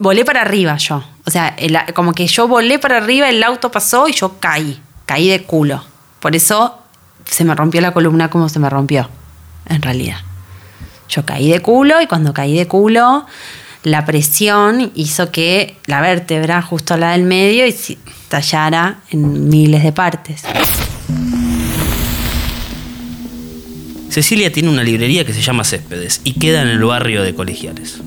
volé para arriba yo. O sea, como que yo volé para arriba, el auto pasó y yo caí. Caí de culo. Por eso se me rompió la columna como se me rompió, en realidad. Yo caí de culo y cuando caí de culo, la presión hizo que la vértebra, justo la del medio, y tallara en miles de partes. Cecilia tiene una librería que se llama Céspedes y queda en el barrio de Colegiales.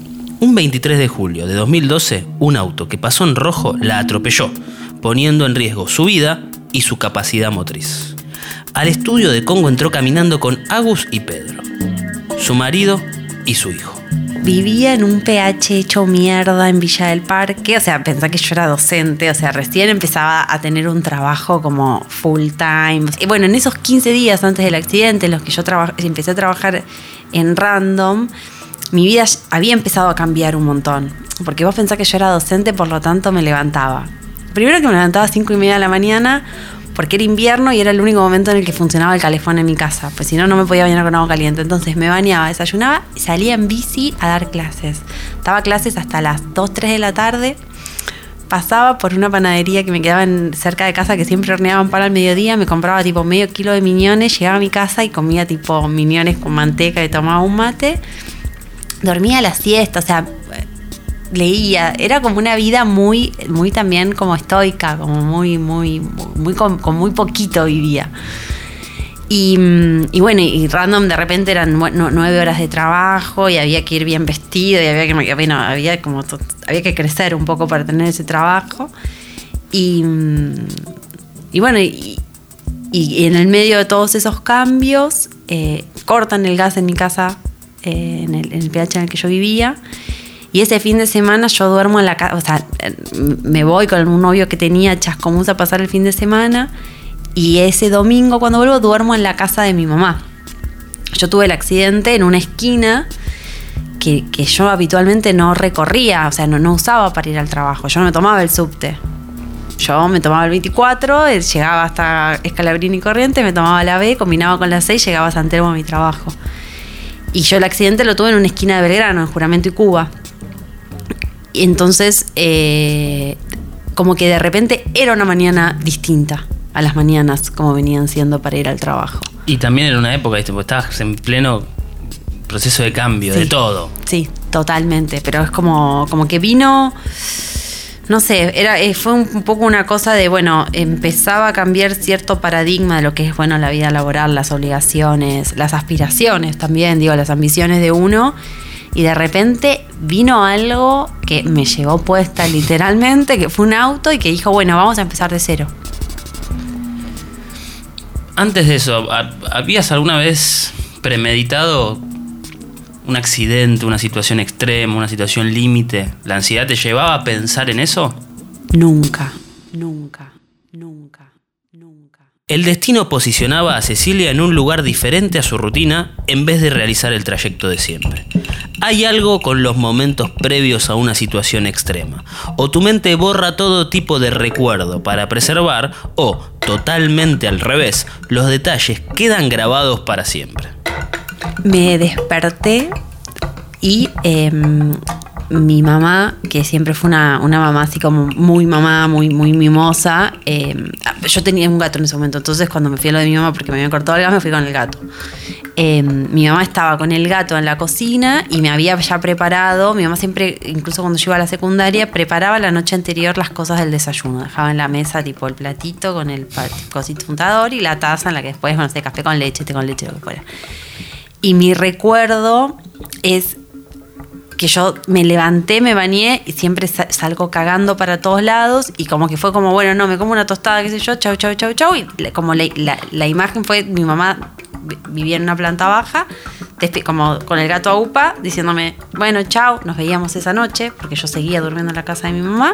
Un 23 de julio de 2012, un auto que pasó en rojo la atropelló, poniendo en riesgo su vida y su capacidad motriz. Al estudio de Congo entró caminando con Agus y Pedro, su marido y su hijo. Vivía en un PH hecho mierda en Villa del Parque, o sea, pensá que yo era docente, o sea, recién empezaba a tener un trabajo como full time. Y bueno, en esos 15 días antes del accidente, en los que yo empecé a trabajar en Random, mi vida había empezado a cambiar un montón. Porque vos pensás que yo era docente, por lo tanto me levantaba. Primero que me levantaba a 5 y media de la mañana, porque era invierno y era el único momento en el que funcionaba el calefón en mi casa, pues si no, no me podía bañar con agua caliente. Entonces me bañaba, desayunaba y salía en bici a dar clases. Daba clases hasta las 2, 3 de la tarde. Pasaba por una panadería que me quedaba en- cerca de casa que siempre horneaban pan al mediodía, me compraba tipo medio kilo de miñones, llegaba a mi casa y comía tipo miñones con manteca y tomaba un mate. Dormía la siesta, o sea, leía, era como una vida muy, muy también como estoica, como muy, muy, muy, con, con muy poquito vivía. Y, mm, bueno, y random de repente eran nueve horas de trabajo y había que ir bien vestido y había que, como, había que crecer un poco para tener ese trabajo. Y, mm, y bueno, y, y en el medio de todos esos cambios, eh, cortan el gas en mi casa, eh, en, el, en el PH en el que yo vivía. Y ese fin de semana yo duermo en la casa, o sea, me voy con un novio que tenía Chascomús a pasar el fin de semana. Y ese domingo cuando vuelvo duermo en la casa de mi mamá. Yo tuve el accidente en una esquina que, que yo habitualmente no recorría, o sea, no, no usaba para ir al trabajo. Yo no me tomaba el subte. Yo me tomaba el 24, eh, llegaba hasta Escalabrini y Corriente, me tomaba la B, combinaba con la 6, llegaba a San Telmo a mi trabajo. Y yo el accidente lo tuve en una esquina de Belgrano, en Juramento y Cuba. Y entonces, eh, como que de repente era una mañana distinta a las mañanas como venían siendo para ir al trabajo. Y también era una época, ¿viste? Porque estabas en pleno proceso de cambio, de todo. Sí, totalmente. Pero es como, como que vino. No sé, era, eh, fue un, poco una cosa de, bueno, empezaba a cambiar cierto paradigma de lo que es, bueno, la vida laboral, las obligaciones, las aspiraciones también, digo, las ambiciones de uno. Y de repente vino algo que me llevó puesta literalmente, que fue un auto y que dijo, bueno, vamos a empezar de cero. Antes de eso, ¿ha- ¿habías alguna vez premeditado un accidente, una situación extrema, una situación límite? ¿La ansiedad te llevaba a pensar en eso? Nunca, nunca, nunca, nunca. El destino posicionaba a Cecilia en un lugar diferente a su rutina en vez de realizar el trayecto de siempre. Hay algo con los momentos previos a una situación extrema. O tu mente borra todo tipo de recuerdo para preservar, o, totalmente al revés, los detalles quedan grabados para siempre. Me desperté y em, mi mamá, que siempre fue una, una mamá así como muy mamá, muy, muy mimosa, em, yo tenía un gato en ese momento, entonces cuando me fui a lo de mi mamá porque me habían cortado el gas, me fui con el gato. Em, mi mamá estaba con el gato en la cocina y me había ya preparado, mi mamá siempre, incluso cuando yo iba a la secundaria, preparaba la noche anterior las cosas del desayuno, dejaba en la mesa tipo el platito con el cosito untador y la taza en la que después, no sé, café con leche, té con leche, lo que fuera. Y mi recuerdo es que yo me levanté, me bañé y siempre sa- salgo cagando para todos lados y como que fue como, bueno, no, me como una tostada, qué sé yo, chau, chau, chau, chau. Y como la, la- imagen fue, mi mamá vi- vivía en una planta baja, como con el gato a upa, diciéndome, bueno, chau, nos veíamos esa noche, porque yo seguía durmiendo en la casa de mi mamá.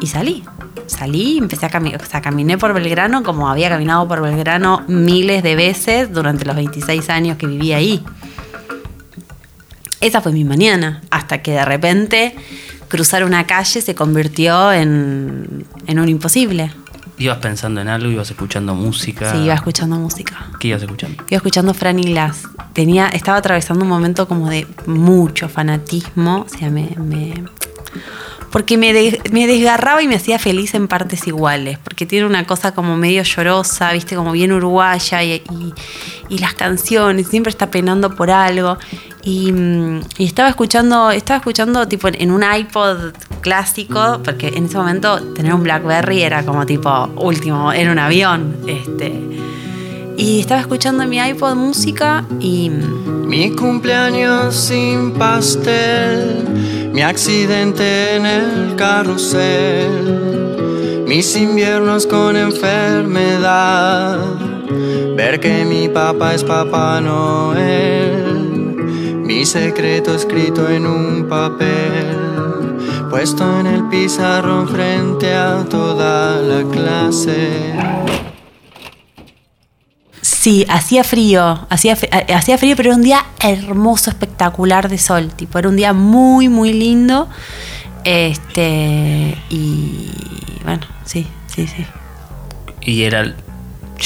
Y salí. Salí y empecé a caminar. O sea, caminé por Belgrano como había caminado por Belgrano miles de veces durante los 26 años que viví ahí. Esa fue mi mañana. Hasta que de repente cruzar una calle se convirtió en, en un imposible. ¿Ibas pensando en algo? ¿Ibas escuchando música? Sí, iba escuchando música. ¿Qué ibas escuchando? Iba escuchando Franny Glass. Tenía, estaba atravesando un momento como de mucho fanatismo. O sea, me, me- porque me, de- me desgarraba y me hacía feliz en partes iguales, porque tiene una cosa como medio llorosa, viste, como bien uruguaya y, y- las canciones, siempre está penando por algo. Y, mm, estaba escuchando, estaba escuchando tipo en un iPod clásico, porque en ese momento tener un Blackberry era como tipo último, era un avión. Este, y estaba escuchando en mi iPod música y mm, Mi cumpleaños sin pastel, mi accidente en el carrusel, mis inviernos con enfermedad, ver que mi papá es Papá Noel, mi secreto escrito en un papel, puesto en el pizarrón frente a toda la clase. Sí, hacía frío, hacía, eh, hacía frío, pero era un día hermoso, espectacular de sol. Tipo, era un día muy, muy lindo. Este, y bueno, sí, sí, sí. Y era.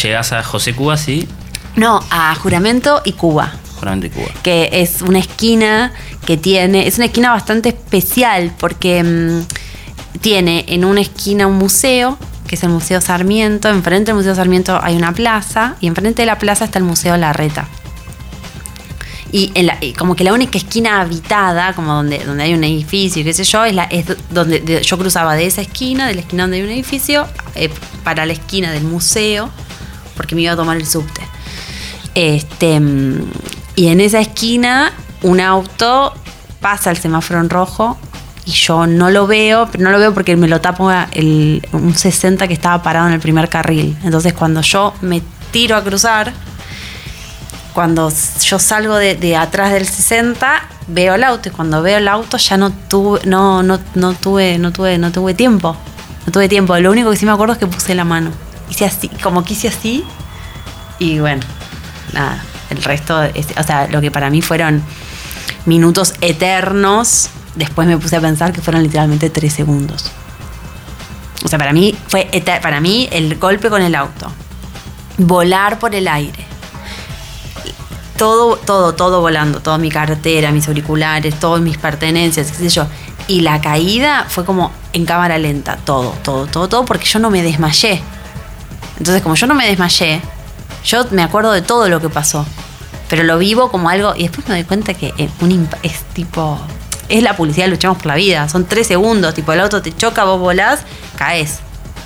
Llegás a José Cuba, sí, No, a Juramento y Cuba, Juramento de Cuba. que es una esquina que tiene, es una esquina bastante especial porque mm, tiene en una esquina un museo, que es el Museo Sarmiento, enfrente del Museo Sarmiento hay una plaza y enfrente de la plaza está el Museo Larreta. Y, en y como que la única esquina habitada, como donde, donde hay un edificio, qué sé yo, es, la, donde de- yo cruzaba de esa esquina, de la esquina donde hay un edificio, eh, para la esquina del museo, porque me iba a tomar el subte. Este, y en esa esquina, un auto pasa el semáforo en rojo y yo no lo veo, no lo veo porque me lo tapo el, un 60 que estaba parado en el primer carril. Entonces, cuando yo me tiro a cruzar, cuando yo salgo de, de atrás del 60, veo el auto y cuando veo el auto ya no tuve, no, no, no tuve, no tuve, no tuve tiempo. No tuve tiempo. Lo único que sí me acuerdo es que puse la mano. Hice así, como que hice así. Y bueno, nada. El resto, es- o sea, lo que para mí fueron minutos eternos, después me puse a pensar que fueron literalmente tres segundos. O sea, para mí fue para mí el golpe con el auto, volar por el aire, todo, todo, todo volando, toda mi cartera, mis auriculares, todas mis pertenencias, qué sé yo. Y la caída fue como en cámara lenta, todo, todo, todo, todo, porque yo no me desmayé. Entonces, como yo no me desmayé, yo me acuerdo de todo lo que pasó. Pero lo vivo como algo. Y después me doy cuenta que es, un es tipo. Es la publicidad, luchamos por la vida. Son tres segundos. Tipo, el auto te choca, vos volás, caes.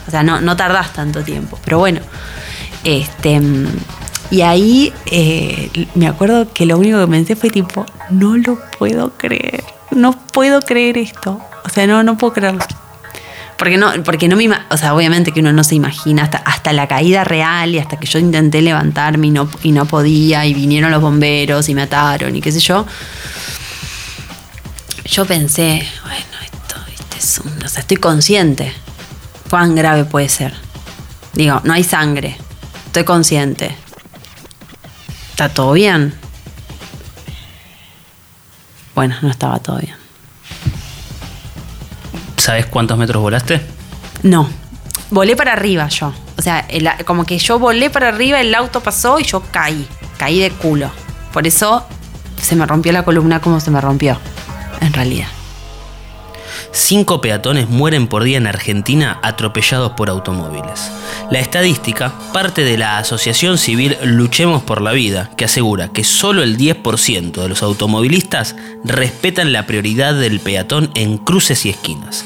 O sea, no, no tardás tanto tiempo. Pero bueno. Este. Y ahí eh, me acuerdo que lo único que pensé fue tipo, no lo puedo creer. No puedo creer esto. O sea, no, no puedo creerlo. Porque no, porque no me o sea, obviamente que uno no se imagina hasta, hasta la caída real y hasta que yo intenté levantarme y no, y no podía, y vinieron los bomberos y me ataron y qué sé yo. Yo pensé, bueno, esto, este es un- o sea, estoy consciente. ¿Cuán grave puede ser? Digo, no hay sangre. Estoy consciente. ¿Está todo bien? Bueno, no estaba todo bien. ¿Sabes cuántos metros volaste? No, volé para arriba yo. O sea, el- como que yo volé para arriba, el auto pasó y yo caí. Caí de culo. Por eso se me rompió la columna como se me rompió, en realidad. Cinco peatones mueren por día en Argentina atropellados por automóviles. La estadística parte de la asociación civil Luchemos por la Vida, que asegura que solo el 10% de los automovilistas respetan la prioridad del peatón en cruces y esquinas.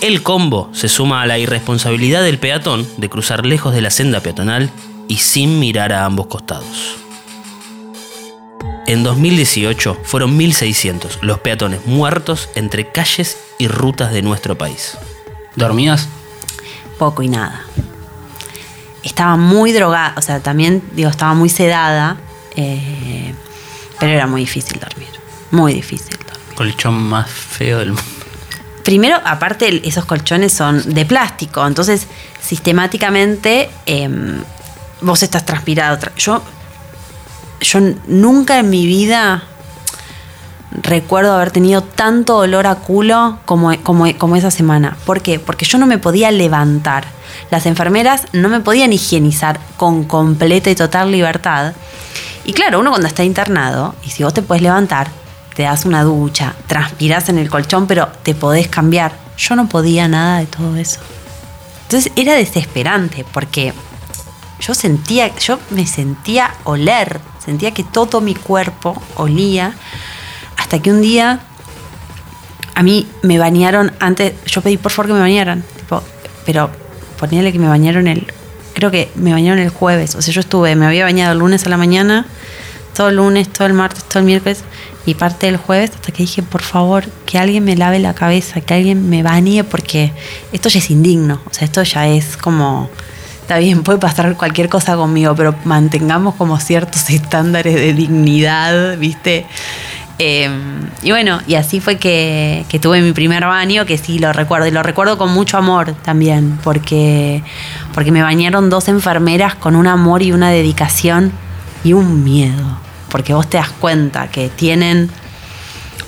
El combo se suma a la irresponsabilidad del peatón de cruzar lejos de la senda peatonal y sin mirar a ambos costados. En 2018 fueron 1.600 los peatones muertos entre calles y rutas de nuestro país. ¿Dormías? Poco y nada. Estaba muy drogada, o sea, también, digo, estaba muy sedada, eh, pero era muy difícil dormir. Muy difícil dormir. Colchón más feo del mundo. Primero, aparte, esos colchones son de plástico, entonces sistemáticamente em, vos estás transpirado. Tra- Yo, yo nunca en mi vida recuerdo haber tenido tanto olor a culo como, como, como esa semana. ¿Por qué? Porque yo no me podía levantar. Las enfermeras no me podían higienizar con completa y total libertad. Y claro, uno cuando está internado, y si vos te podés levantar, te das una ducha, transpirás en el colchón, pero te podés cambiar. Yo no podía nada de todo eso. Entonces era desesperante porque yo sentía, yo me sentía oler, sentía que todo mi cuerpo olía, hasta que un día a mí me bañaron antes, yo pedí por favor que me bañaran, pero poníale que me bañaron el, creo que me bañaron el jueves, o sea, yo estuve, me había bañado el lunes a la mañana, todo el lunes, todo el martes, todo el miércoles y parte del jueves, hasta que dije, por favor, que alguien me lave la cabeza, que alguien me bañe, porque esto ya es indigno, o sea, esto ya es como, está bien, puede pasar cualquier cosa conmigo, pero mantengamos como ciertos estándares de dignidad, ¿viste? Eh, y bueno, y así fue que, que, tuve mi primer baño, que sí lo recuerdo, y lo recuerdo con mucho amor también, porque, porque me bañaron dos enfermeras con un amor y una dedicación y un miedo, porque vos te das cuenta que tienen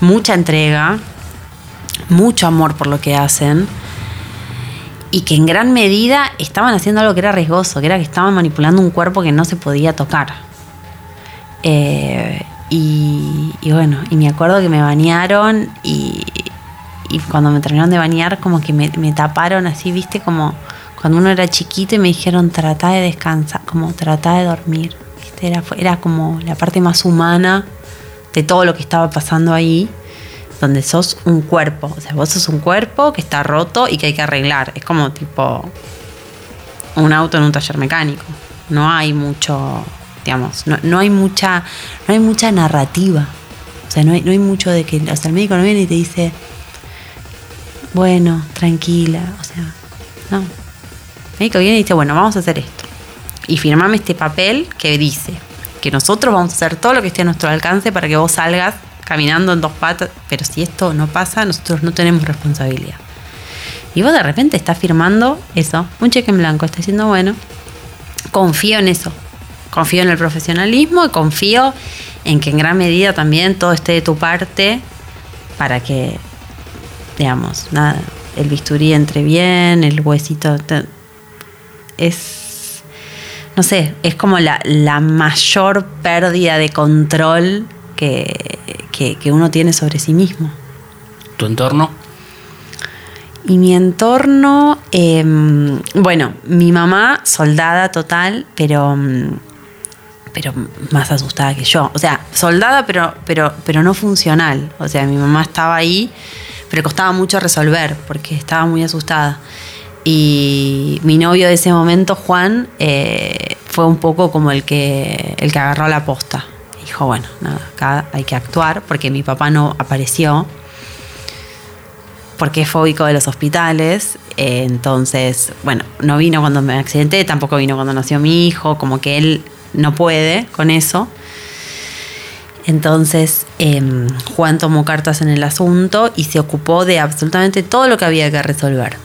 mucha entrega, mucho amor por lo que hacen, y que en gran medida estaban haciendo algo que era riesgoso, que era que estaban manipulando un cuerpo que no se podía tocar. Eh, y, bueno, y me acuerdo que me bañaron y, cuando me terminaron de bañar como que me, taparon así, viste, como cuando uno era chiquito y me dijeron trata de descansar, como trata de dormir. Era, era como la parte más humana de todo lo que estaba pasando ahí, donde sos un cuerpo, o sea, vos sos un cuerpo que está roto y que hay que arreglar. Es como tipo un auto en un taller mecánico. No hay mucho digamos, no, no, hay mucha, no hay mucha narrativa. O sea, no hay, no hay mucho de que, o sea, el médico no viene y te dice, bueno, tranquila, o sea, no. El médico viene y dice, bueno, vamos a hacer esto. Y firmame este papel que dice que nosotros vamos a hacer todo lo que esté a nuestro alcance para que vos salgas caminando en dos patas, pero si esto no pasa, nosotros no tenemos responsabilidad. Y vos de repente estás firmando eso, un cheque en blanco, estás diciendo, bueno, confío en eso, confío en el profesionalismo y confío en que en gran medida también todo esté de tu parte para que, digamos, el bisturí entre bien, el huesito. Es, no sé, es como la mayor pérdida de control que, que, que uno tiene sobre sí mismo. ¿Tu entorno? Y mi entorno, eh, bueno, mi mamá, soldada total, pero pero más asustada que yo. O sea, soldada, pero, pero, pero no funcional. O sea, mi mamá estaba ahí, pero costaba mucho resolver porque estaba muy asustada. Y mi novio de ese momento, Juan, eh, fue un poco como el que, el que agarró la posta. Dijo, bueno, nada, acá hay que actuar porque mi papá no apareció porque es fóbico de los hospitales. Entonces, bueno, no vino cuando me accidenté, tampoco vino cuando nació mi hijo, como que él no puede con eso. Entonces eh, Juan tomó cartas en el asunto y se ocupó de absolutamente todo lo que había que resolver.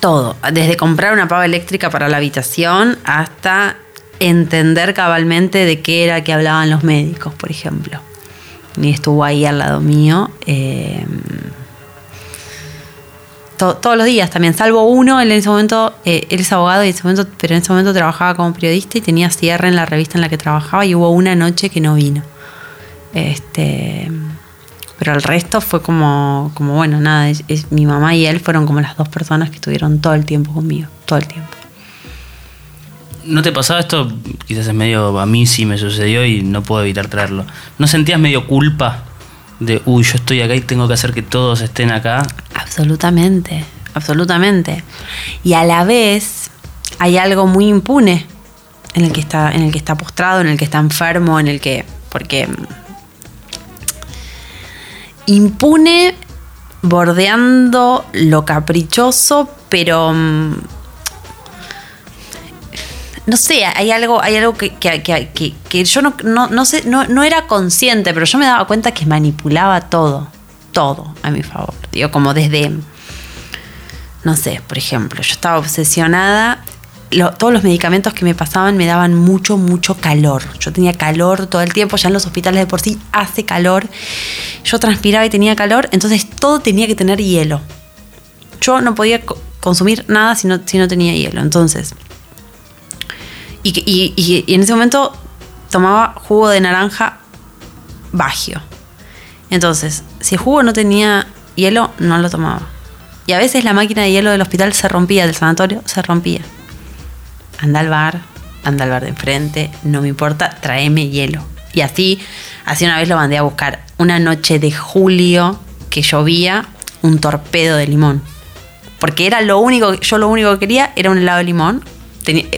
Todo, desde comprar una pava eléctrica para la habitación hasta entender cabalmente de qué era que hablaban los médicos, por ejemplo. Y estuvo ahí al lado mío. Eh, to todos los días también, salvo uno, él en ese momento, eh, él es abogado y en ese momento, pero en ese momento trabajaba como periodista y tenía cierre en la revista en la que trabajaba y hubo una noche que no vino. Este, pero el resto fue como, como bueno, nada, es, mi mamá y él fueron como las dos personas que estuvieron todo el tiempo conmigo, todo el tiempo. ¿No te pasaba esto? Quizás es medio, a mí sí me sucedió y no puedo evitar traerlo. ¿No sentías medio culpa de, uy, yo estoy acá y tengo que hacer que todos estén acá? Absolutamente, absolutamente. Y a la vez hay algo muy impune en el que está, en el que está postrado, en el que está enfermo, en el que. porque impune bordeando lo caprichoso, pero no sé, hay algo, hay algo que, que, que, yo no, no, no, sé, no, no era consciente, pero yo me daba cuenta que manipulaba todo, todo a mi favor. Digo, como desde, no sé, por ejemplo, yo estaba obsesionada, todos los medicamentos que me pasaban me daban mucho, mucho calor. Yo tenía calor todo el tiempo, ya en los hospitales de por sí hace calor. Yo transpiraba y tenía calor, entonces todo tenía que tener hielo. Yo no podía consumir nada si no, si no tenía hielo. Entonces, y, en ese momento tomaba jugo de naranja bagio. Entonces, si el jugo no tenía hielo, no lo tomaba. Y a veces la máquina de hielo del hospital se rompía, del sanatorio se rompía. Anda al bar, anda al bar de enfrente, no me importa, tráeme hielo. Y así, así una vez lo mandé a buscar. Una noche de julio que llovía, un torpedo de limón. Porque era lo único, yo lo único que quería era un helado de limón,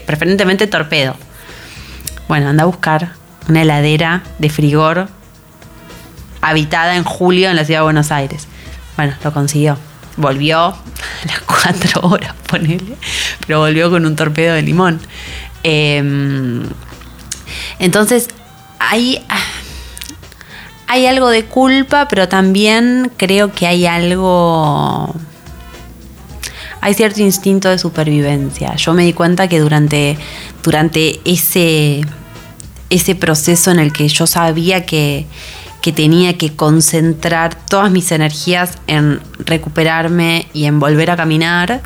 preferentemente torpedo. Bueno, anda a buscar una heladera de frigor habitada en julio en la ciudad de Buenos Aires. Bueno, lo consiguió. Volvió a las cuatro horas, ponele, pero volvió con un torpedo de limón. Em, entonces, hay, hay algo de culpa, pero también creo que hay algo hay cierto instinto de supervivencia. Yo me di cuenta que durante, durante ese, ese proceso en el que yo sabía que, que tenía que concentrar todas mis energías en recuperarme y en volver a caminar,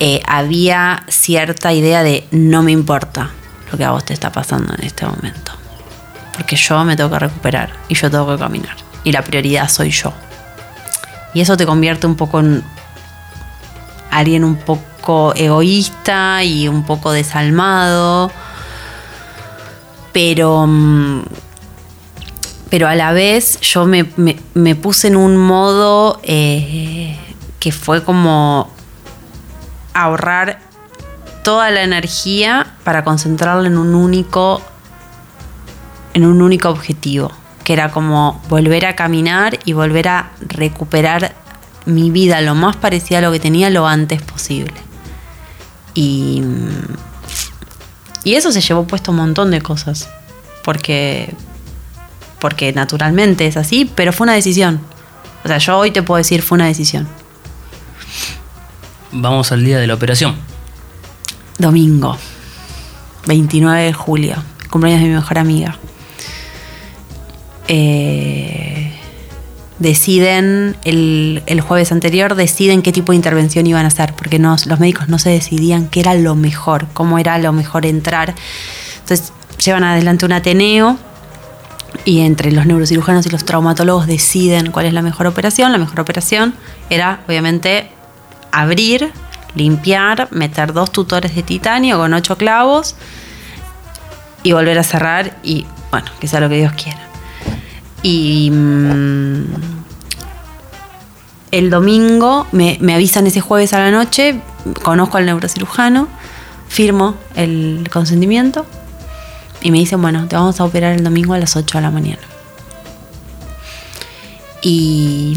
eh, había cierta idea de no me importa lo que a vos te está pasando en este momento. Porque yo me tengo que recuperar y yo tengo que caminar. Y la prioridad soy yo. Y eso te convierte un poco en alguien un poco egoísta y un poco desalmado. Pero. mm, Pero a la vez yo me, me- puse en un modo eh, que fue como ahorrar toda la energía para concentrarla en un único en un único objetivo, que era como volver a caminar y volver a recuperar mi vida lo más parecida a lo que tenía lo antes posible. Y, y eso se llevó puesto un montón de cosas, porque, porque naturalmente es así, pero fue una decisión. O sea, yo hoy te puedo decir, fue una decisión. Vamos al día de la operación. Domingo, 29 de julio, cumpleaños de mi mejor amiga. Eh, deciden, el, el jueves anterior, deciden qué tipo de intervención iban a hacer, porque los médicos no se decidían qué era lo mejor, cómo era lo mejor entrar. Entonces llevan adelante un Ateneo y entre los neurocirujanos y los traumatólogos deciden cuál es la mejor operación. La mejor operación era, obviamente, abrir, limpiar, meter dos tutores de titanio con ocho clavos y volver a cerrar y, bueno, que sea lo que Dios quiera. Y mm, el domingo me, me avisan ese jueves a la noche, conozco al neurocirujano, firmo el consentimiento y me dicen, bueno, te vamos a operar el domingo a las 8 de la mañana. Y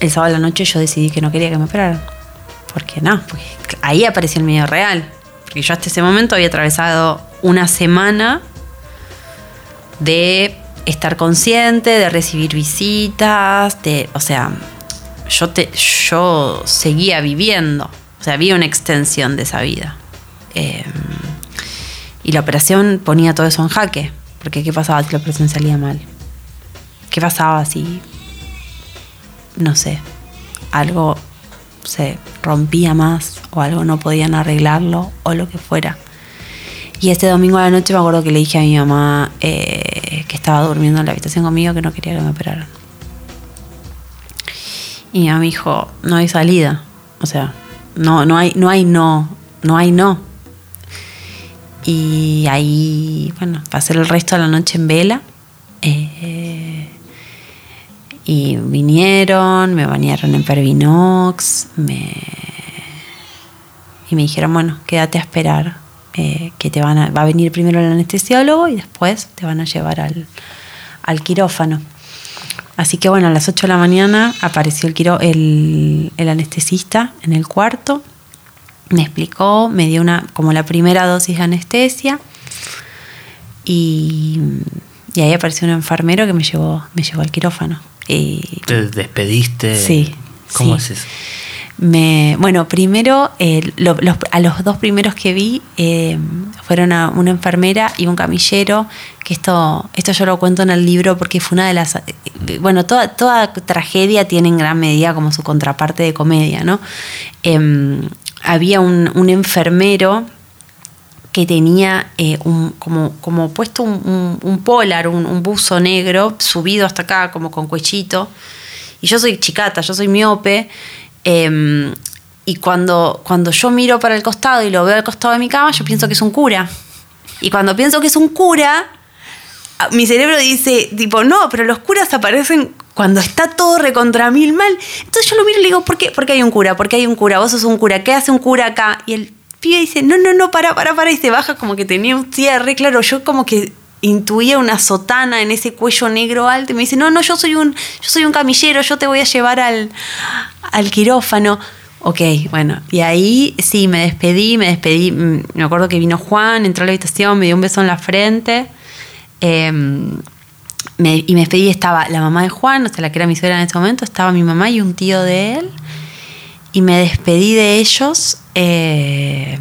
el sábado a la noche yo decidí que no quería que me operaran. Porque no, porque ahí apareció el miedo real. Porque yo hasta ese momento había atravesado una semana de estar consciente, de recibir visitas, de, o sea, yo, te, yo seguía viviendo, o sea, había una extensión de esa vida. Eh, y la operación ponía todo eso en jaque, porque ¿qué pasaba si la operación salía mal? ¿Qué pasaba si, no sé, algo se rompía más o algo no podían arreglarlo o lo que fuera? Y este domingo a la noche me acuerdo que le dije a mi mamá eh, que estaba durmiendo en la habitación conmigo que no quería que me operaran. Y mi mamá me dijo, no hay salida. O sea, no, no hay, no hay no, no hay no. Y ahí, bueno, pasé el resto de la noche en vela. eh, y vinieron, me bañaron en Pervinox, me, y me dijeron, bueno, quédate a esperar, eh, que te van a, va a venir primero el anestesiólogo y después te van a llevar al, al quirófano. Así que bueno, a las 8 de la mañana apareció el, quiro, el, el anestesista en el cuarto, me explicó, me dio una como la primera dosis de anestesia y, y ahí apareció un enfermero que me llevó, me llevó al quirófano. Y ¿Te despediste? Sí, ¿Cómo sí. es eso? me, bueno, primero, eh, lo- los- a los dos primeros que vi eh, fueron a una enfermera y un camillero, que esto, esto yo lo cuento en el libro porque fue una de las... eh, bueno, toda, toda tragedia tiene en gran medida como su contraparte de comedia, ¿no? Em, había un, un enfermero que tenía un, como, como puesto un, un- un polar, un, un buzo negro, subido hasta acá, como con cuellito. Y yo soy chicata, yo soy miope. Em, y cuando, cuando yo miro para el costado y lo veo al costado de mi cama, yo pienso que es un cura. Y cuando pienso que es un cura, mi cerebro dice, tipo, no, pero los curas aparecen cuando está todo recontra mil mal. Entonces yo lo miro y le digo, ¿por qué? Porque hay un cura, porque hay un cura, vos sos un cura, ¿qué hace un cura acá? Y el pibe dice, no, no, no, para, para, para, y se baja como que tenía un cierre, claro, yo como que intuía una sotana en ese cuello negro alto y me dice, no, no, yo soy un, yo soy un camillero, yo te voy a llevar al, al quirófano. Ok, bueno, y ahí sí, me despedí, me despedí, mm, me acuerdo que vino Juan, entró a la habitación, me dio un beso en la frente. em, y me despedí, estaba la mamá de Juan, o sea, la que era mi suegra en ese momento, estaba mi mamá y un tío de él. Y me despedí de ellos. eh,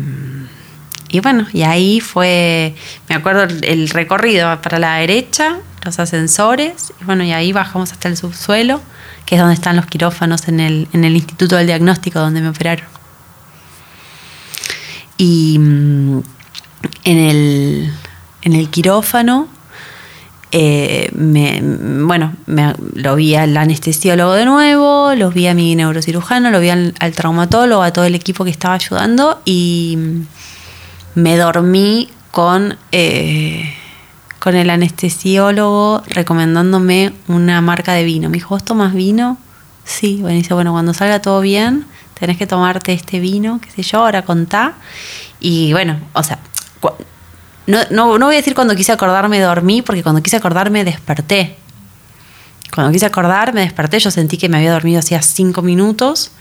y bueno, y ahí fue, me acuerdo el, recorrido para la derecha, los ascensores, y bueno, y ahí bajamos hasta el subsuelo, que es donde están los quirófanos en el, en el Instituto del Diagnóstico donde me operaron. Y mm, en el, en el quirófano, eh, me- bueno, me- lo vi al anestesiólogo de nuevo, lo vi a mi neurocirujano, lo vi al, al traumatólogo, a todo el equipo que estaba ayudando y mm, me dormí con, eh, con el anestesiólogo recomendándome una marca de vino. Me dijo, ¿vos tomas vino? Sí, bueno, dice, bueno, cuando salga todo bien, tenés que tomarte este vino, qué sé yo, ahora contá. Y bueno, o sea, no, no, no voy a decir cuando quise acordarme dormí, porque cuando quise acordarme desperté. Cuando quise acordar me desperté, yo sentí que me había dormido hacía cinco minutos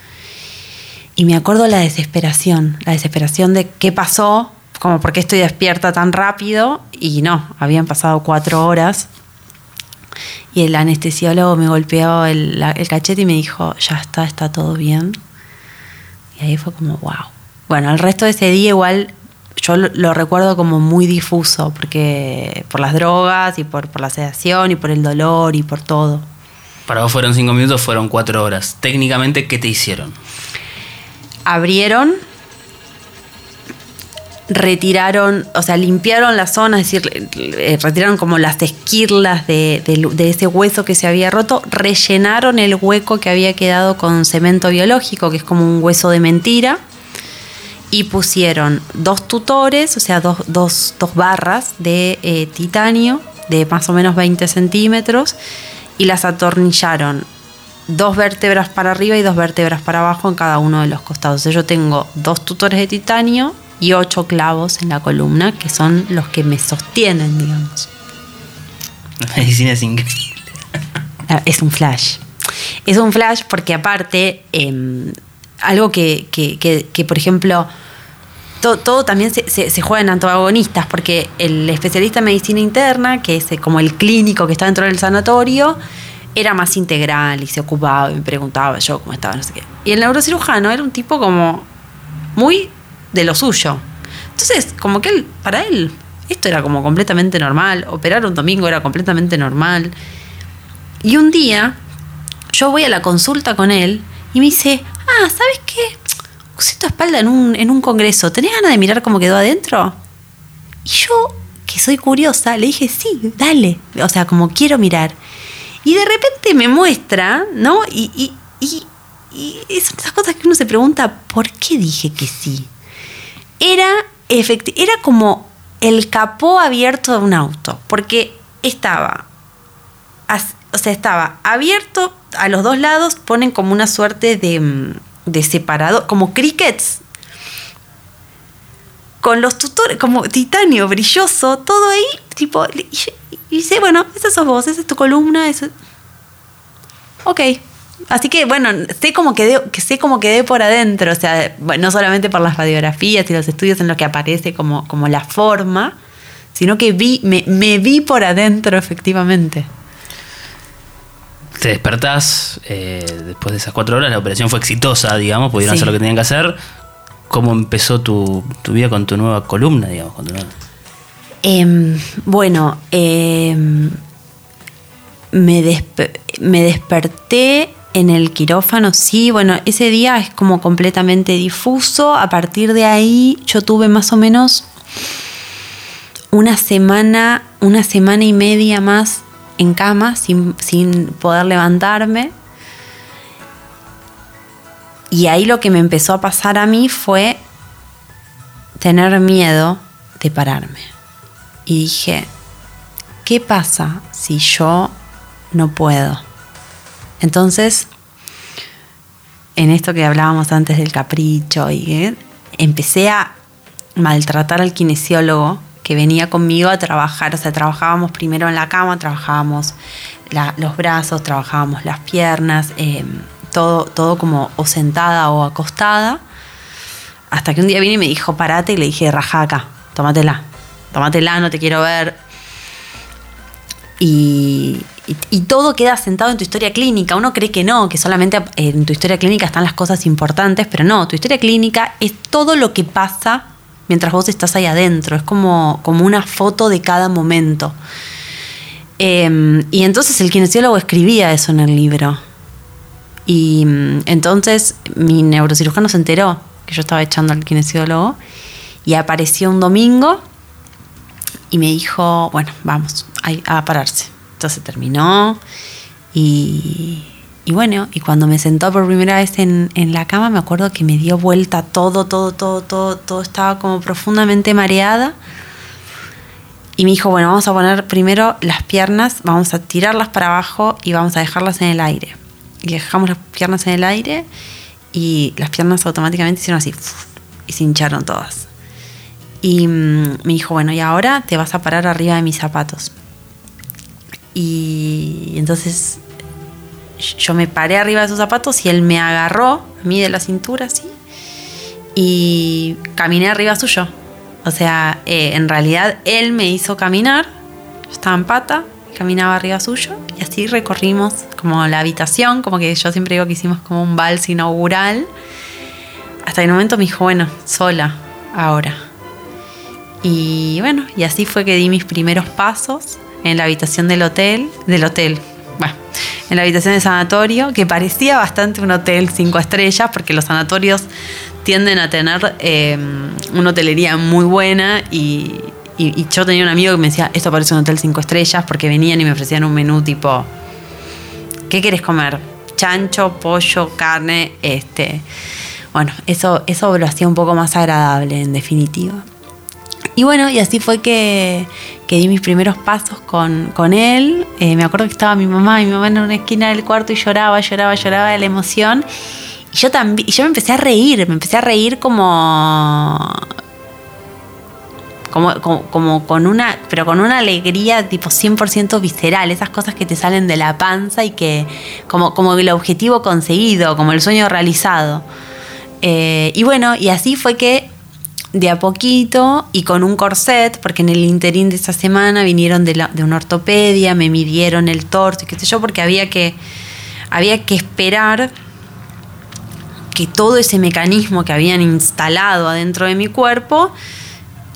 y me acuerdo la desesperación, la desesperación de qué pasó, como por qué estoy despierta tan rápido y no, habían pasado cuatro horas y el anestesiólogo me golpeó el, cachete y me dijo, ya está, está todo bien. Y ahí fue como, wow. Bueno, el resto de ese día igual yo lo, lo recuerdo como muy difuso, porque por las drogas y por, por la sedación y por el dolor y por todo. Para vos fueron cinco minutos, fueron cuatro horas. Técnicamente, ¿qué te hicieron? Abrieron, retiraron, o sea, limpiaron la zona, es decir, eh, retiraron como las esquirlas de, ese hueso que se había roto, rellenaron el hueco que había quedado con cemento biológico, que es como un hueso de mentira, y pusieron dos tutores, o sea, dos, dos- barras de eh, titanio de más o menos 20 centímetros, y las atornillaron dos vértebras para arriba y dos vértebras para abajo en cada uno de los costados. Yo tengo dos tutores de titanio y ocho clavos en la columna, que son los que me sostienen, digamos. La medicina es increíble. Ah, Es un flash. Es un flash porque aparte, eh, algo que, que- que- que, por ejemplo, to- todo, también se, se- se juega en antagonistas, porque el especialista en medicina interna, que es eh, como el clínico que está dentro del sanatorio, era más integral y se ocupaba y me preguntaba yo cómo estaba, no sé qué. Y el neurocirujano era un tipo como muy de lo suyo. Entonces, como que él, para él, esto era como completamente normal. Operar un domingo era completamente normal. Y un día yo voy a la consulta con él y me dice, ah, ¿sabes qué? Usé tu espalda en un, en un congreso. ¿Tenés ganas de mirar cómo quedó adentro? Y yo, que soy curiosa, le dije, sí, dale. O sea, como quiero mirar. Y de repente me muestra, ¿no? Y, y, y, esas cosas que uno se pregunta, ¿por qué dije que sí? Era, era como el capó abierto de un auto, porque estaba o sea, estaba abierto a los dos lados, ponen como una suerte de, mm, de separador, como crickets. Con los tutores, como titanio brilloso, todo ahí, tipo, y, y dice, bueno, esa sos vos, esa es tu columna, eso. Ok. Así que, bueno, sé cómo quedé, que sé cómo quedé por adentro, o sea, bueno, no solamente por las radiografías y los estudios en los que aparece como, como la forma, sino que vi, me, me vi por adentro efectivamente. Te despertás eh, después de esas cuatro horas, la operación fue exitosa, digamos, pudieron Sí. hacer lo que tenían que hacer. ¿Cómo empezó tu, tu vida con tu nueva columna, digamos? Con tu nueva- Em, bueno, em, me, despe- me desperté en el quirófano, sí, bueno, ese día es como completamente difuso. A partir de ahí yo tuve más o menos una semana, una semana y media más en cama sin, sin poder levantarme. y ahí lo que me empezó a pasar a mí fue tener miedo de pararme. Y dije, ¿qué pasa si yo no puedo? Entonces, en esto que hablábamos antes del capricho, y empecé a maltratar al kinesiólogo que venía conmigo a trabajar. O sea, trabajábamos primero en la cama, trabajábamos los brazos, trabajábamos las piernas, eh, todo, todo como o sentada o acostada. Hasta que un día vine y me dijo, parate, y le dije, rajaca, tómatela, tómatela, no te quiero ver. Y, y, todo queda sentado en tu historia clínica. Uno cree que no, que solamente en tu historia clínica están las cosas importantes, pero no, tu historia clínica es todo lo que pasa mientras vos estás ahí adentro. Es como, como una foto de cada momento. Em, y entonces el kinesiólogo escribía eso en el libro. Y mm, entonces mi neurocirujano se enteró que yo estaba echando al kinesiólogo y apareció un domingo y me dijo, bueno, vamos a, pararse. Entonces terminó y, y, bueno, y cuando me sentó por primera vez en, en, la cama, me acuerdo que me dio vuelta todo, todo, todo, todo, todo estaba como profundamente mareada. Y me dijo, bueno, vamos a poner primero las piernas, vamos a tirarlas para abajo y vamos a dejarlas en el aire. Y dejamos las piernas en el aire y las piernas automáticamente hicieron así y se hincharon todas. Y mm, me dijo, bueno, y ahora te vas a parar arriba de mis zapatos. Y entonces yo me paré arriba de sus zapatos y él me agarró a mí de la cintura así y caminé arriba suyo. O sea, eh, en realidad él me hizo caminar, yo estaba en pata, caminaba arriba suyo y así recorrimos como la habitación, como que yo siempre digo que hicimos como un vals inaugural. Hasta el momento me dijo, bueno, sola, ahora. Y bueno, y así fue que di mis primeros pasos en la habitación del hotel, del hotel, bueno, en la habitación del sanatorio, que parecía bastante un hotel cinco estrellas, porque los sanatorios tienden a tener eh, una hotelería muy buena y, yo tenía un amigo que me decía, esto parece un hotel cinco estrellas, porque venían y me ofrecían un menú tipo, ¿qué quieres comer? Chancho, pollo, carne, este. Bueno, eso, eso lo hacía un poco más agradable, en definitiva. Y bueno, y así fue que, di mis primeros pasos con, él. Eh, me acuerdo que estaba mi mamá, mi mamá en una esquina del cuarto y lloraba, lloraba, lloraba de la emoción. Y yo también, y yo me empecé a reír, me empecé a reír como, como, como, con una, pero con una alegría tipo 100% visceral, esas cosas que te salen de la panza y que, como, como el objetivo conseguido, como el sueño realizado. Eh, y bueno, y así fue que de a poquito y con un corset, porque en el interín de esa semana vinieron de, una ortopedia, me midieron el torso y qué sé yo, porque había que, había que esperar que todo ese mecanismo que habían instalado adentro de mi cuerpo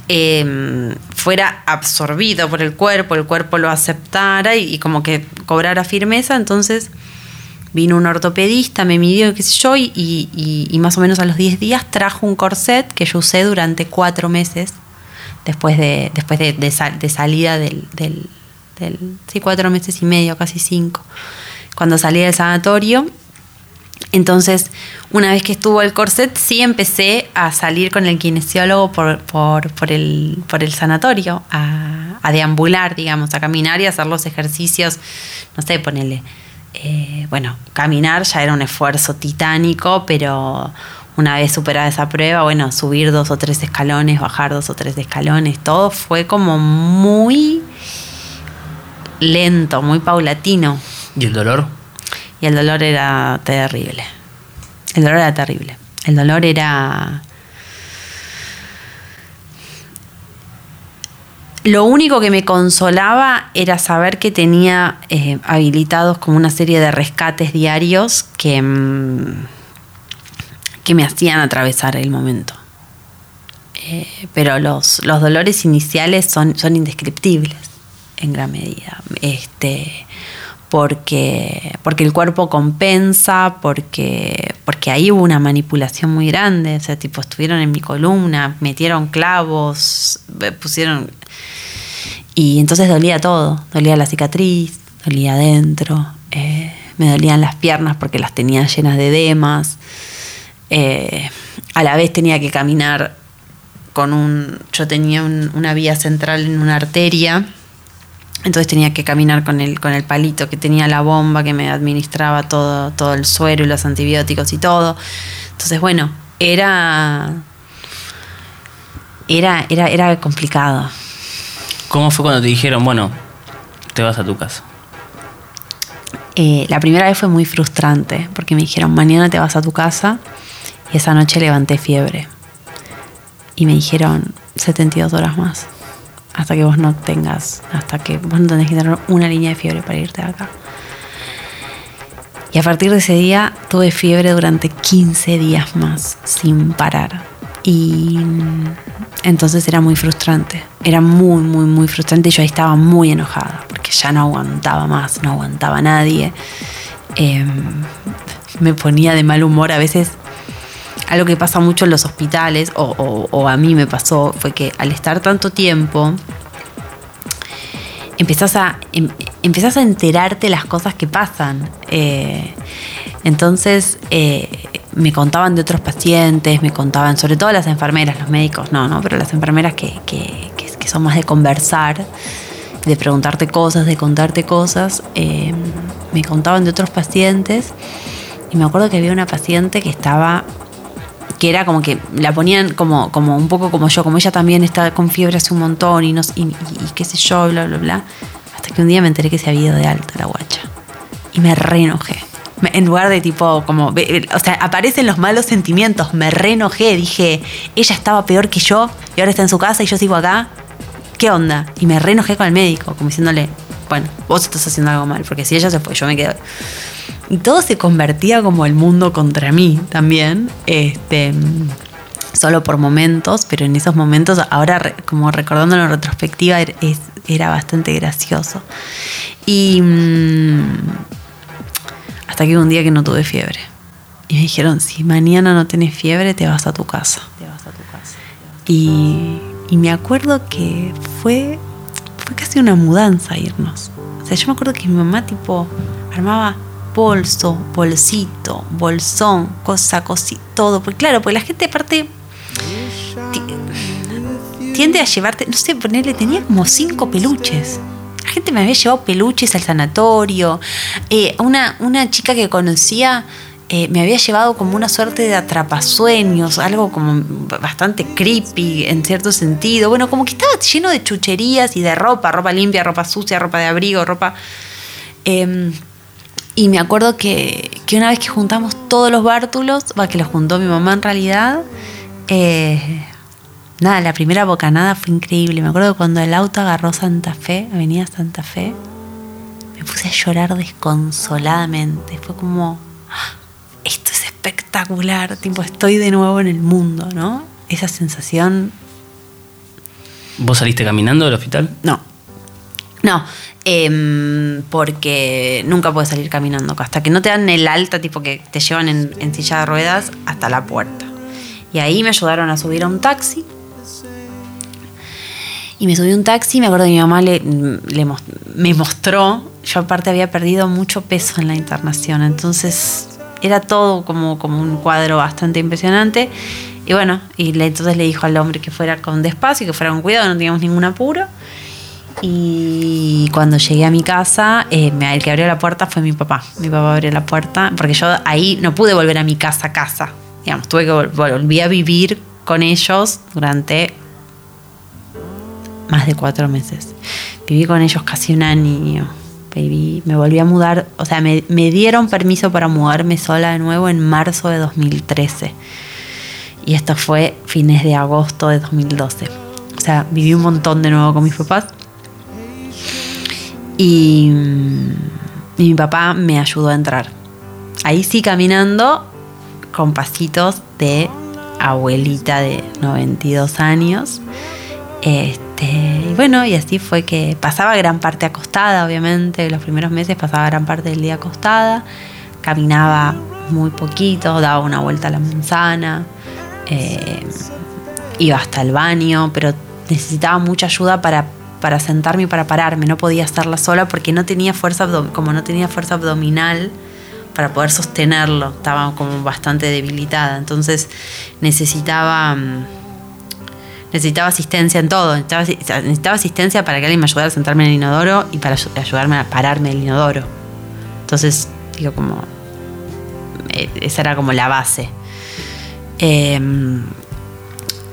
em, fuera absorbido por el cuerpo, el cuerpo lo aceptara y como que cobrara firmeza, entonces vino un ortopedista, me midió, qué sé yo, y, más o menos a los 10 días trajo un corset que yo usé durante cuatro meses después de, después de, salida del, del, sí, cuatro meses y medio, casi cinco, cuando salí del sanatorio. Entonces, una vez que estuvo el corset, sí empecé a salir con el kinesiólogo por, por, por, el, por el sanatorio, a, a deambular, digamos, a caminar y a hacer los ejercicios, no sé, ponerle eh, bueno, caminar ya era un esfuerzo titánico, pero una vez superada esa prueba, bueno, subir dos o tres escalones, bajar dos o tres escalones, todo fue como muy lento, muy paulatino. ¿Y el dolor? Y el dolor era terrible. El dolor era terrible. El dolor era Lo único que me consolaba era saber que tenía eh, habilitados como una serie de rescates diarios que, mm, que me hacían atravesar el momento. Eh, pero los, los, dolores iniciales son, son indescriptibles en gran medida. Este, porque, porque el cuerpo compensa, porque, porque ahí hubo una manipulación muy grande. O tipo, estuvieron en mi columna, metieron clavos, pusieron y entonces dolía todo, dolía la cicatriz, dolía adentro, eh, me dolían las piernas porque las tenía llenas de edemas. eh, a la vez tenía que caminar con un. Yo tenía un- una vía central en una arteria. Entonces tenía que caminar con el, con el palito que tenía la bomba que me administraba todo, todo el suero y los antibióticos y todo. Entonces, bueno, era. Era, era, era complicado. ¿Cómo fue cuando te dijeron, bueno, te vas a tu casa? Eh, la primera vez fue muy frustrante porque me dijeron, mañana te vas a tu casa y esa noche levanté fiebre. Y me dijeron 72 horas más. Hasta que vos no tengas, hasta que vos no tenés que tener una línea de fiebre para irte de acá. Y a partir de ese día tuve fiebre durante 15 días más, sin parar. Y entonces era muy frustrante. Era muy, muy, muy frustrante. Yo ahí estaba muy enojada porque ya no aguantaba más, no aguantaba a nadie. Eh, me ponía de mal humor a veces. Algo que pasa mucho en los hospitales, o, a mí me pasó, fue que al estar tanto tiempo, empezás a, em- empezás a enterarte las cosas que pasan. Eh, entonces, eh, me contaban de otros pacientes, me contaban, sobre todo las enfermeras, los médicos no, ¿no? Pero las enfermeras que- que son más de conversar, de preguntarte cosas, de contarte cosas, eh, me contaban de otros pacientes. Y me acuerdo que había una paciente que estaba que era como que la ponían como, como un poco como yo, como ella también está con fiebre hace un montón y, no, y, y- qué sé yo, bla, bla, bla. Hasta que un día me enteré que se había ido de alta la guacha. Y me re enojé. Me- En lugar de tipo, como, o sea, aparecen los malos sentimientos, me re enojé, dije, ella estaba peor que yo y ahora está en su casa y yo sigo acá. ¿Qué onda? Y me re enojé con el médico, como diciéndole, bueno, vos estás haciendo algo mal, porque si ella se fue, yo me quedo. Y todo se convertía como el mundo contra mí también. Este, solo por momentos, pero en esos momentos, ahora como recordándolo en retrospectiva, er- es- era bastante gracioso. Y mm, hasta que un día que no tuve fiebre. Y me dijeron, si mañana no tenés fiebre, te vas a tu casa. Te vas a tu casa. Y, y me acuerdo que fue, fue casi una mudanza irnos. O sea, yo me acuerdo que mi mamá tipo armaba bolso, bolsito, bolsón, cosa, cosita, todo. Porque claro, porque la gente aparte ti- tiende a llevarte, no sé, ponerle, tenía como cinco peluches. La gente me había llevado peluches al sanatorio. Eh, una, una chica que conocía eh, me había llevado como una suerte de atrapasueños, algo como bastante creepy en cierto sentido. Bueno, como que estaba lleno de chucherías y de ropa, ropa limpia, ropa sucia, ropa de abrigo, ropa... Em, y me acuerdo que, que una vez que juntamos todos los bártulos, va, que los juntó mi mamá en realidad, eh, nada, la primera bocanada fue increíble. Me acuerdo que cuando el auto agarró Santa Fe, Avenida Santa Fe, me puse a llorar desconsoladamente. Fue como, "Ah, esto es espectacular, tipo, estoy de nuevo en el mundo, ¿no? Esa sensación ¿Vos saliste caminando del hospital? no. No, em, porque nunca puedes salir caminando. Hasta que no te dan el alta, tipo que te llevan en, en silla de ruedas hasta la puerta. Y ahí me ayudaron a subir a un taxi. Y me subí a un taxi, me acuerdo que mi mamá le, me mostró, yo aparte había perdido mucho peso en la internación, entonces era todo como, como un cuadro bastante impresionante. Y bueno, y le- entonces le dijo al hombre que fuera con despacio, que fuera con cuidado, no teníamos ningún apuro. Y cuando llegué a mi casa, eh, el que abrió la puerta fue mi papá. Mi papá abrió la puerta, porque yo ahí no pude volver a mi casa a casa. Digamos, tuve que vol- volví a vivir con ellos durante más de cuatro meses. Viví con ellos casi un año. Viví- me volví a mudar, o sea, me, me dieron permiso para mudarme sola de nuevo en marzo de 2013. Y esto fue fines de agosto de 2012. O sea, viví un montón de nuevo con mis papás. Y, mm, y mi papá me ayudó a entrar. Ahí sí caminando con pasitos de abuelita de 92 años. Este, y bueno, y así fue que pasaba gran parte acostada, obviamente. Los primeros meses pasaba gran parte del día acostada. Caminaba muy poquito, daba una vuelta a la manzana. eh, iba hasta el baño, pero necesitaba mucha ayuda para, para sentarme y para pararme. No podía estarla sola porque no tenía fuerza, como no tenía fuerza abdominal para poder sostenerlo. Estaba como bastante debilitada. Entonces necesitaba. mm, Necesitaba asistencia en todo. Necesitaba, necesitaba asistencia para que alguien me ayudara a sentarme en el inodoro y para ayu- ayudarme a pararme del inodoro. Entonces, digo, como. eh, Esa era como la base. Em,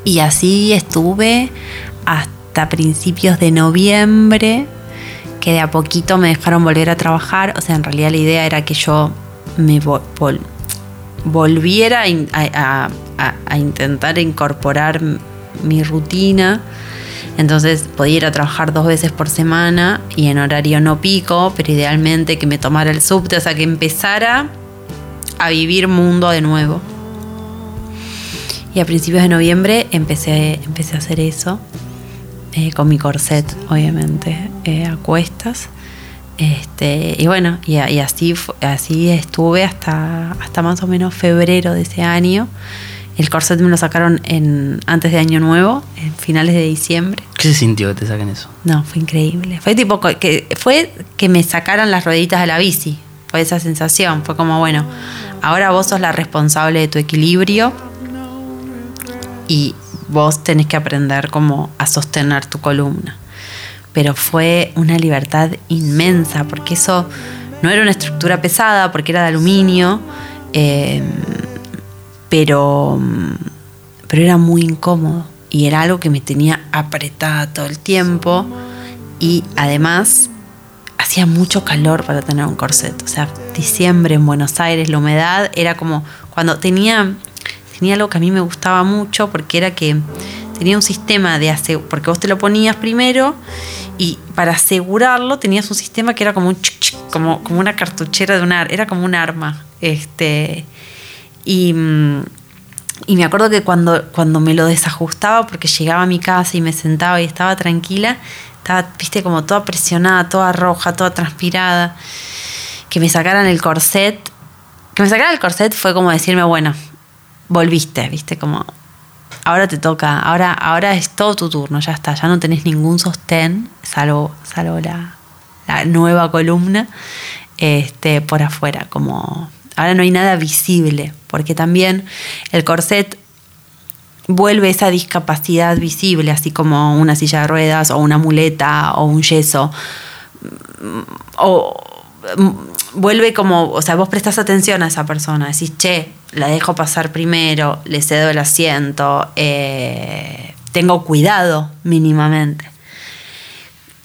y así estuve hasta principios de noviembre, que de a poquito me dejaron volver a trabajar. O sea, en realidad la idea era que yo me vol- vol- volviera a, in- a- a- a- a intentar incorporar mi rutina. Entonces podía ir a trabajar dos veces por semana y en horario no pico, pero idealmente que me tomara el subte, o sea, que empezara a vivir mundo de nuevo. Y a principios de noviembre empecé, empecé a hacer eso, eh, con mi corset, obviamente, eh, a cuestas. Este, y bueno, y, y así, así estuve hasta, hasta más o menos febrero de ese año. El corset me lo sacaron en, antes de Año Nuevo, en finales de diciembre. ¿Qué se sintió que te saquen eso? No, fue increíble. Fue tipo que fue que me sacaran las rueditas de la bici. Fue esa sensación. Fue como, bueno, ahora vos sos la responsable de tu equilibrio y vos tenés que aprender como a sostener tu columna. Pero fue una libertad inmensa, porque eso no era una estructura pesada, porque era de aluminio, eh, pero, pero era muy incómodo y era algo que me tenía apretada todo el tiempo y además hacía mucho calor para tener un corset. O sea, diciembre en Buenos Aires, la humedad era como cuando tenía, tenía algo que a mí me gustaba mucho porque era que tenía un sistema de hacer, porque vos te lo ponías primero y para asegurarlo tenías un sistema que era como un chic, como, como una cartuchera de un ar, era como un arma. Este, y, mm, y me acuerdo que cuando, cuando me lo desajustaba, porque llegaba a mi casa y me sentaba y estaba tranquila, estaba, viste, como toda presionada, toda roja, toda transpirada, que me sacaran el corset. Que me sacaran el corset fue como decirme, bueno, volviste, viste, como ahora te toca, ahora, ahora es todo tu turno, ya está, ya no tenés ningún sostén, salvo, salvo la, la nueva columna, este, por afuera, como ahora no hay nada visible, porque también el corset vuelve esa discapacidad visible, así como una silla de ruedas o una muleta o un yeso. O vuelve como, o sea, vos prestás atención a esa persona, decís, che, la dejo pasar primero, le cedo el asiento, eh, tengo cuidado mínimamente.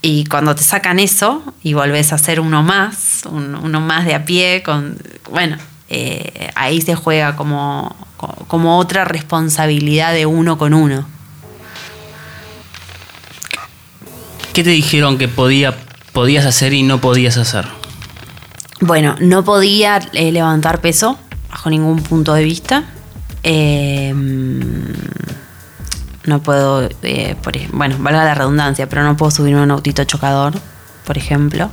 Y cuando te sacan eso y volvés a ser uno más, un- uno más de a pie, bueno, eh, ahí se juega como, como otra responsabilidad de uno con uno. ¿Qué te dijeron que podía, podías hacer y no podías hacer? Bueno, no podía eh, levantar peso bajo ningún punto de vista. Eh, no puedo, eh, por bueno, valga la redundancia, pero no puedo subirme a un autito chocador, por ejemplo.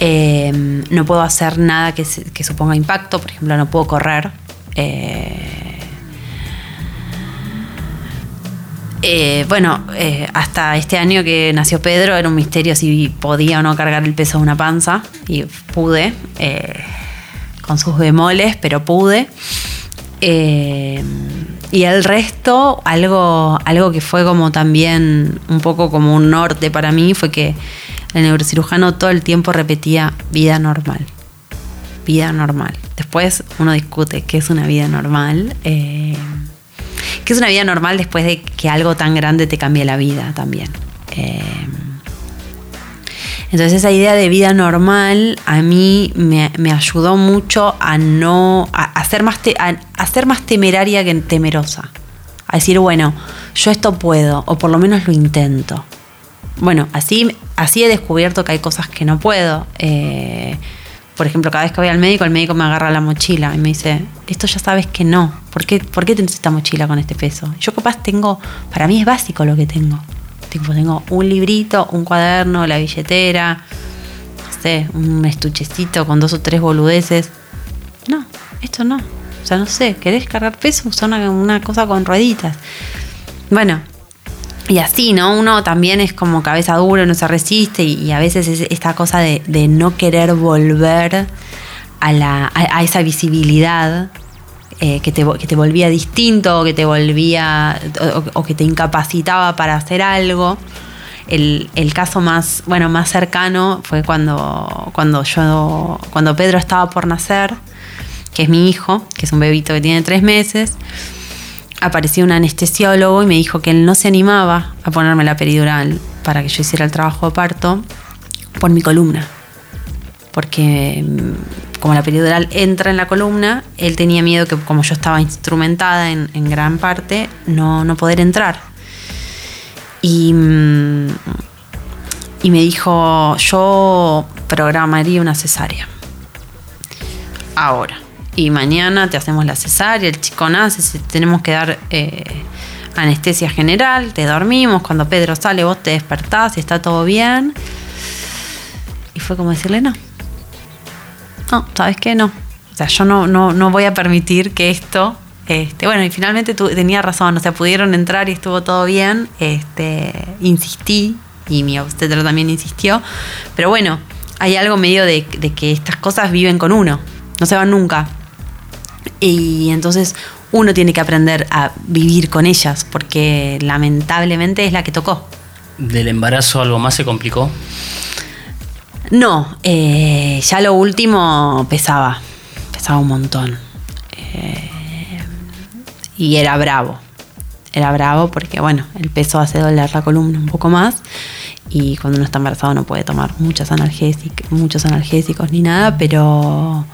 Eh, no puedo hacer nada que, que suponga impacto, por ejemplo, no puedo correr. Eh, eh, bueno, eh, hasta este año que nació Pedro era un misterio si podía o no cargar el peso de una panza y pude, eh, con sus bemoles, pero pude. Y el resto, algo, algo que fue como también un poco como un norte para mí, fue que el neurocirujano todo el tiempo repetía vida normal. Vida normal. Después uno discute qué es una vida normal. Qué es una vida normal después de que algo tan grande te cambie la vida también. Eh, entonces esa idea de vida normal a mí me, me ayudó mucho a no a, ser más a ser más temeraria que temerosa. A decir, bueno, yo esto puedo, o por lo menos lo intento. Bueno, así, así he descubierto que hay cosas que no puedo. Eh, por ejemplo, cada vez que voy al médico, el médico me agarra la mochila y me dice, esto ya sabes que no. ¿Por qué, ¿Por qué tenés esta mochila con este peso? Yo capaz tengo, para mí es básico lo que tengo. Tipo, tengo un librito, un cuaderno, la billetera, no sé, un estuchecito con dos o tres boludeces. No, esto no. O sea, no sé, ¿querés cargar peso? Usa una, una cosa con rueditas. Bueno, y así, ¿no? Uno también es como cabeza dura, no se resiste y, a veces es esta cosa de, no querer volver a, la, a, a esa visibilidad eh, que, te, que te volvía distinto, que te volvía o, o que te incapacitaba para hacer algo. El, el caso más, bueno, más cercano fue cuando, cuando yo, cuando Pedro estaba por nacer, que es mi hijo, que es un bebito que tiene tres meses. Apareció un anestesiólogo y me dijo que él no se animaba a ponerme la peridural para que yo hiciera el trabajo de parto por mi columna porque mm, como la peridural entra en la columna, él tenía miedo que como yo estaba instrumentada en, en gran parte, no, no poder entrar. Y, mm, y me dijo, yo programaría una cesárea. Ahora. Y mañana te hacemos la cesárea, el chico nace, tenemos que dar eh, anestesia general, te dormimos, cuando Pedro sale vos te despertás y está todo bien. Y fue como decirle no. No, ¿sabes qué? No. O sea, yo no, no, no voy a permitir que esto. Este, bueno, y finalmente tu- tenía razón, o sea, pudieron entrar y estuvo todo bien. Este, insistí, y mi obstetra también insistió. Pero bueno, hay algo medio de, de que estas cosas viven con uno, no se van nunca. Y entonces uno tiene que aprender a vivir con ellas, porque lamentablemente es la que tocó. ¿Del embarazo algo más se complicó? No, eh, ya lo último pesaba, pesaba un montón. Eh, y era bravo, era bravo porque, bueno, el peso hace doler la columna un poco más y cuando uno está embarazado no puede tomar muchos analgésicos, muchos analgésicos ni nada, pero,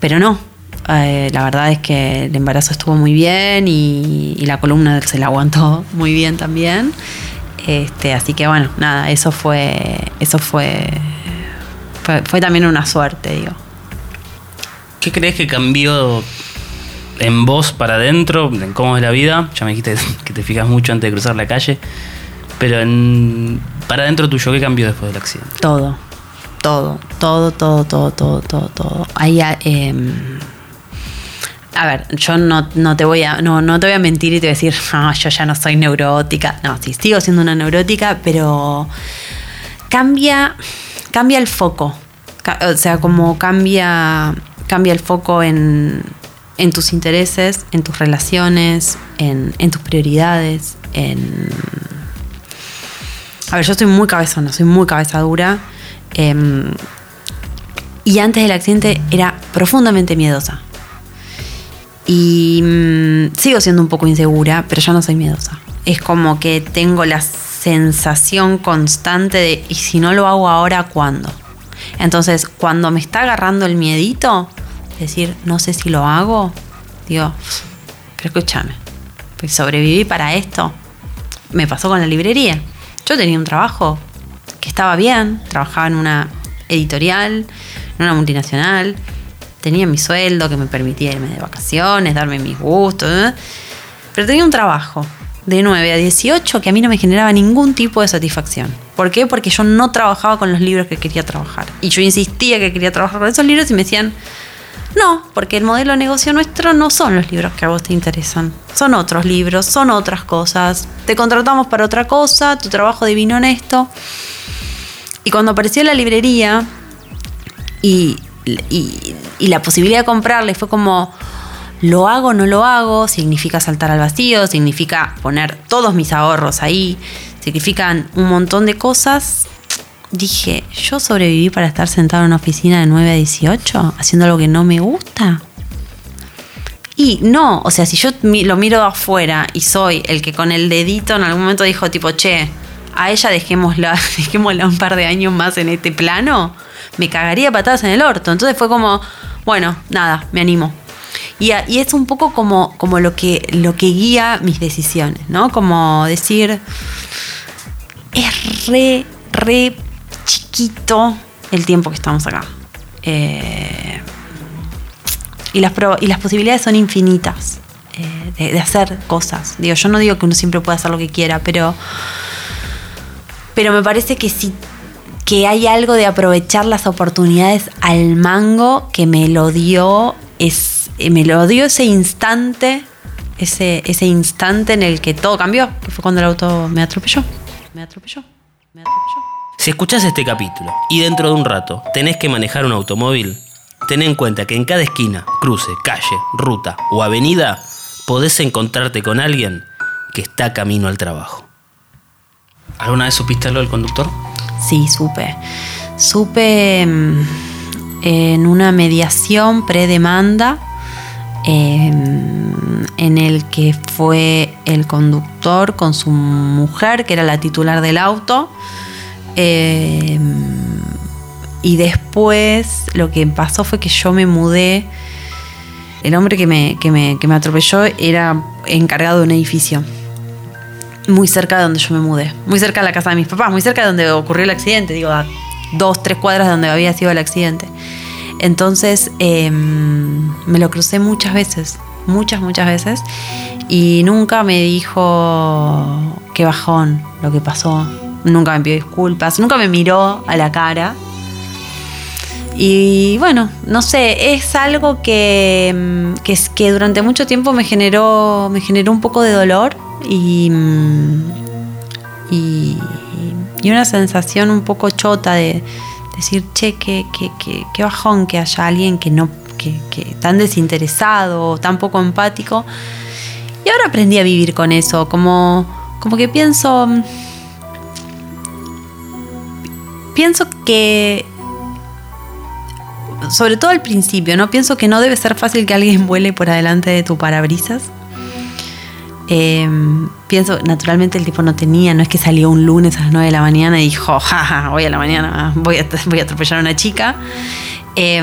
pero no. Eh, la verdad es que el embarazo estuvo muy bien y, y la columna se la aguantó muy bien también. Este, así que bueno, nada, eso fue, eso fue, fue, fue también una suerte, digo. ¿Qué crees que cambió en vos para adentro, en cómo es la vida? Ya me dijiste que te fijas mucho antes de cruzar la calle. Pero en, para adentro tuyo, ¿qué cambió después del accidente? Todo, todo, todo, todo, todo, todo, todo, todo. Ahí, eh, a ver, yo no, no te voy a, no, no te voy a mentir y te voy a decir, no, yo ya no soy neurótica. No, sí, sigo siendo una neurótica, pero cambia, cambia el foco. O sea, como cambia, cambia el foco en, en tus intereses, en tus relaciones, en, en tus prioridades, en a ver, yo soy muy cabezona, soy muy cabeza dura. eh, y antes del accidente era profundamente miedosa. Y mm, sigo siendo un poco insegura, pero ya no soy miedosa. Es como que tengo la sensación constante de, ¿y si no lo hago ahora, cuándo? Entonces, cuando me está agarrando el miedito, decir, no sé si lo hago, digo, pero escúchame, pues sobreviví para esto. Me pasó con la librería. Yo tenía un trabajo que estaba bien, trabajaba en una editorial, en una multinacional, tenía mi sueldo que me permitía irme de vacaciones, darme mis gustos, ¿eh? pero tenía un trabajo de 9 a 18 que a mí no me generaba ningún tipo de satisfacción. ¿Por qué? Porque yo no trabajaba con los libros que quería trabajar. Y yo insistía que quería trabajar con esos libros y me decían, no, porque el modelo de negocio nuestro no son los libros que a vos te interesan. Son otros libros, son otras cosas. Te contratamos para otra cosa, tu trabajo divino en esto. Y cuando apareció la librería y, y- la posibilidad de comprarle fue como, lo hago, no lo hago, significa saltar al vacío, significa poner todos mis ahorros ahí, significan un montón de cosas. Dije, yo sobreviví para estar sentado en una oficina de 9 a 18 haciendo algo que no me gusta. Y no, o sea, si yo lo miro de afuera y soy el que con el dedito en algún momento dijo tipo, che, a ella dejémosla, dejémosla un par de años más en este plano, me cagaría patadas en el orto. Entonces fue como, bueno, nada, me animo. Y, y es un poco como, como lo, que, lo que guía mis decisiones, ¿no? Como decir, es re, re chiquito el tiempo que estamos acá. Eh, y, las y las posibilidades son infinitas eh, de, de hacer cosas. Digo, yo no digo que uno siempre pueda hacer lo que quiera, pero, pero me parece que sí que hay algo de aprovechar las oportunidades al mango que me lo dio es eh, me lo dio ese instante ese, ese instante en el que todo cambió que fue cuando el auto me atropelló me atropelló me atropelló Si escuchás este capítulo y dentro de un rato tenés que manejar un automóvil, ten en cuenta que en cada esquina, cruce, calle, ruta o avenida podés encontrarte con alguien que está camino al trabajo. ¿Alguna vez supiste lo del conductor? Sí, supe. Supe mm, en una mediación predemanda eh, en el que fue el conductor con su mujer, que era la titular del auto. eh, y después lo que pasó fue que yo me mudé. El hombre que me, que me, que me atropelló era encargado de un edificio muy cerca de donde yo me mudé, muy cerca de la casa de mis papás, muy cerca de donde ocurrió el accidente, digo, a dos, tres cuadras de donde había sido el accidente. Entonces eh, me lo crucé muchas veces, muchas, muchas veces, y nunca me dijo qué bajón lo que pasó, nunca me pidió disculpas, nunca me miró a la cara. Y bueno, no sé, es algo que, mm, que, que durante mucho tiempo me generó, me generó un poco de dolor y, y, una sensación un poco chota de decir, che, qué, qué, qué- bajón que haya alguien que no, que, tan desinteresado, tan poco empático. Y ahora aprendí a vivir con eso, como, como que pienso, pienso que sobre todo al principio, ¿no? Pienso que no debe ser fácil que alguien vuele por adelante de tu parabrisas. Eh, pienso, naturalmente el tipo no tenía, no es que salió un lunes a las 9 de la mañana y dijo, jaja, hoy a la mañana voy a, voy a atropellar a una chica. Eh,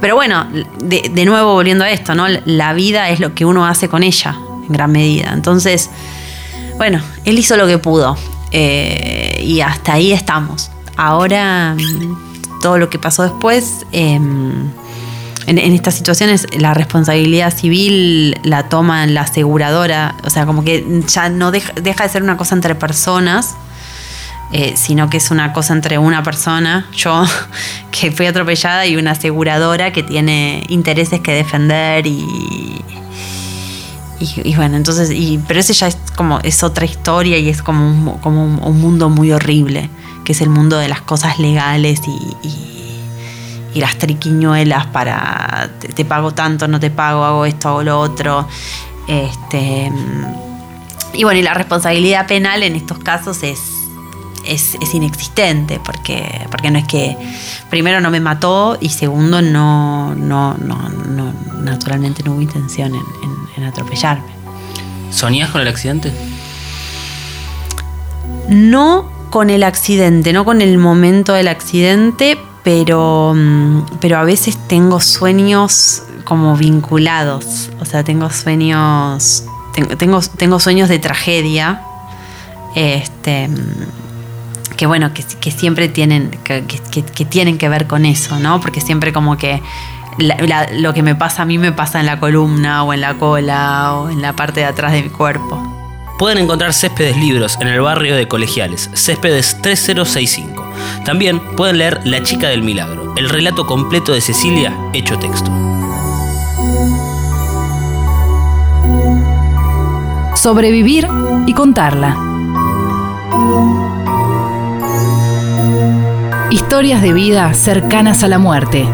pero bueno, de, de nuevo volviendo a esto, ¿no? La vida es lo que uno hace con ella, en gran medida. Entonces, bueno, él hizo lo que pudo eh, y hasta ahí estamos. Ahora, mm, todo lo que pasó después, eh, en, estas situaciones, la responsabilidad civil la toma la aseguradora, o sea, como que ya no deja, de ser una cosa entre personas. eh, sino que es una cosa entre una persona, yo que fui atropellada y una aseguradora que tiene intereses que defender y, bueno, entonces, pero ese ya es como, es otra historia y es como un, como un, un mundo muy horrible, que es el mundo de las cosas legales y- y las triquiñuelas para, te, te pago tanto, no te pago, hago esto, hago lo otro. Este, y bueno, y la responsabilidad penal en estos casos es, es, es inexistente, porque, porque no es que, primero no me mató y segundo no, no, no, no naturalmente no hubo intención en, en- en atropellarme. ¿Soñás con el accidente? No con el accidente, no con el momento del accidente, pero, mm, pero a veces tengo sueños como vinculados. O sea, tengo sueños. Tengo, tengo, sueños de tragedia. Este. mm, Que bueno, que, que siempre tienen. Que, tienen que ver con eso, ¿no? Porque siempre como que. lo que me pasa a mí me pasa en la columna o en la cola o en la parte de atrás de mi cuerpo. Pueden encontrar Céspedes Libros en el barrio de Colegiales, Céspedes 3065. También pueden leer La chica del milagro, el relato completo de Cecilia hecho texto. Sobrevivir y contarla. Historias de vida cercanas a la muerte.